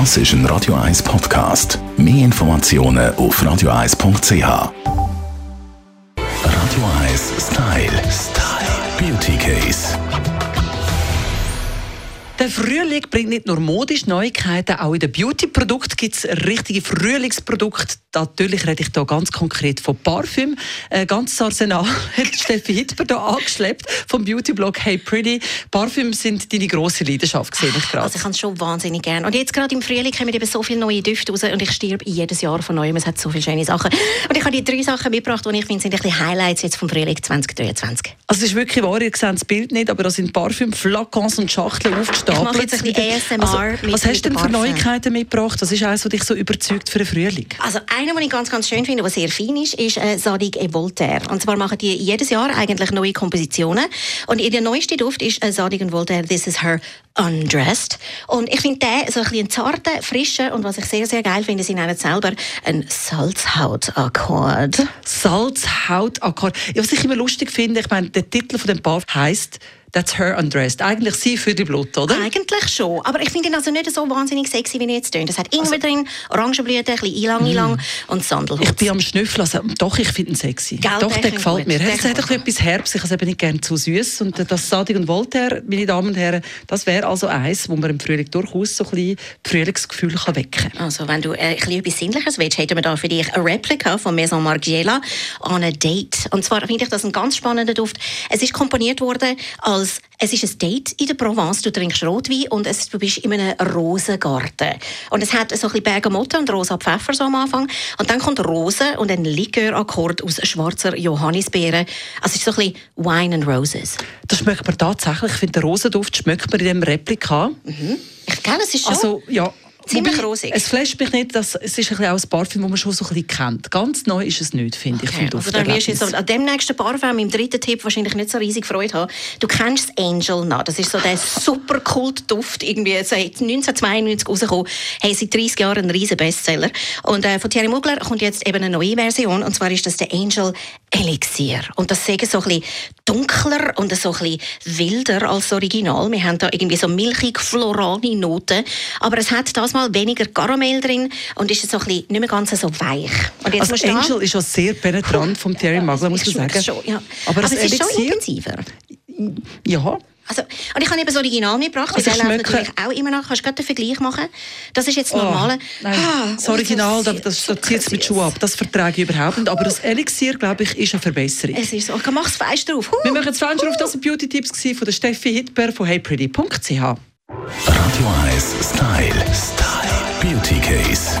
Das ist ein Radio 1 Podcast. Mehr Informationen auf radio1.ch. Radio 1 Style. Style. Beauty Case. Der Frühling bringt nicht nur modische Neuigkeiten, auch in den Beauty-Produkten gibt es richtige Frühlingsprodukte. Natürlich rede ich hier ganz konkret von Parfüm. Ein ganzes Arsenal hat Steffi Hitber hier angeschleppt vom Beauty-Blog Hey Pretty. Parfüm sind deine grosse Leidenschaft, gesehen ich gerade. Also ich kann es schon wahnsinnig gerne. Und jetzt gerade im Frühling kommen eben so viele neue Düfte raus und ich stirb jedes Jahr von neuem. Es hat so viele schöne Sachen. Und ich habe die drei Sachen mitgebracht, die ich finde, sind ein bisschen Highlights jetzt vom Frühling 2023. Also es ist wirklich wahr, ihr seht das Bild nicht, aber da sind Parfüm, Flakons und Schachteln aufgestapelt. Ich mache jetzt ein bisschen ASMR also, mit Was hast du denn für Parfüm. Neuigkeiten mitgebracht? Was ist eines, was dich so überzeugt für den Frühling? Also einer, den ich ganz, ganz schön finde, der sehr fein ist, ist äh, Sadig et Voltaire. Und zwar machen die jedes Jahr eigentlich neue Kompositionen. Und ihr neuester Duft ist äh, Sadig und Voltaire This is her Undressed. Und ich finde den so ein bisschen zarten, frischen und was ich sehr, sehr geil finde, sie nennen selber ein Salzhaut-Akkord. Salzhautakkord. Was ich immer lustig finde, ich meine, der Titel von dem Parfüm heißt That's her undressed. Eigentlich sie für die Blut, oder? Eigentlich schon, aber ich finde ihn also nicht so wahnsinnig sexy, wie er jetzt tönt. Es hat Ingwer drin, Orangenblüten, ein bisschen Ilang-Ilang und Sandelholz. Ich bin am Schnüffeln, also, doch, ich finde ihn sexy. Gell, doch, der der gefällt gut. mir. Der Es hat etwas Herbst, ich habe es eben nicht gerne zu süß. Und das Sadig und Voltaire, meine Damen und Herren, das wäre also eins, wo man im Frühling durchaus so ein bisschen Frühlingsgefühl kann wecken kann. Also, wenn du äh, ein etwas Sinnliches willst, hätten wir da für dich eine Replika von Maison Margiela on a Date. Und zwar finde ich das ein ganz spannender Duft. Es ist komponiert worden als es ist ein Date in der Provence. Du trinkst Rotwein und es, du bist in einem Rosengarten. Und es hat so ein bisschen Bergamotte und rosa Pfeffer so am Anfang. Und dann kommt Rose und ein Likörakkord aus schwarzer Johannisbeere. Also es ist so ein bisschen Wine and Roses. Das schmeckt man tatsächlich. Ich finde, den Rosenduft schmeckt man in diesem Replika. Ich kenne es ist schon... Also, ja. Ziemlich rosig. Es flasht mich nicht, dass, es ist ein bisschen auch ein Parfüm, das man schon so ein bisschen kennt. Ganz neu ist es nicht, finde ich, vom Okay, also dann wirst du jetzt an dem nächsten Parfum, im dritten Tipp, wahrscheinlich nicht so riesig Freude haben. Du kennst das Angel noch. Das ist so der super Kult-Duft, irgendwie seit 1992 rausgekommen. Hey, seit 30 Jahren ein riesen Bestseller. Und äh, von Thierry Mugler kommt jetzt eben eine neue Version. Und zwar ist das der Angel Elixir. Und das sagen so ein bisschen dunkler und so ein bisschen wilder als das Original. Wir haben da irgendwie so milchig florale Noten. Aber es hat das mal weniger Karamell drin und ist so ein bisschen nicht mehr ganz so weich. Und jetzt Also Angel ist schon sehr penetrant vom Thierry Mugler, muss man sagen. Schon, ja. Aber, Aber, das es ist schon Elixier, intensiver. ja, Also, und ich habe eben das Original mitgebracht, Also weil der läuft schmecke- natürlich auch immer noch. Kannst du gerade den Vergleich machen? Das ist jetzt das Oh, normale. nein, Ah, das Original, das, das, das zieht es mit Schuh ab. Das vertrage ich überhaupt nicht. Aber das Elixier, glaube ich, ist eine Verbesserung. Es ist so. Ich mach das Fenster drauf. Huh. Wir machen das Fenster auf, das sind Beauty-Tipps von der Steffi Hitber von heypretty.ch. Radio 1 Style. Style. Beauty Case.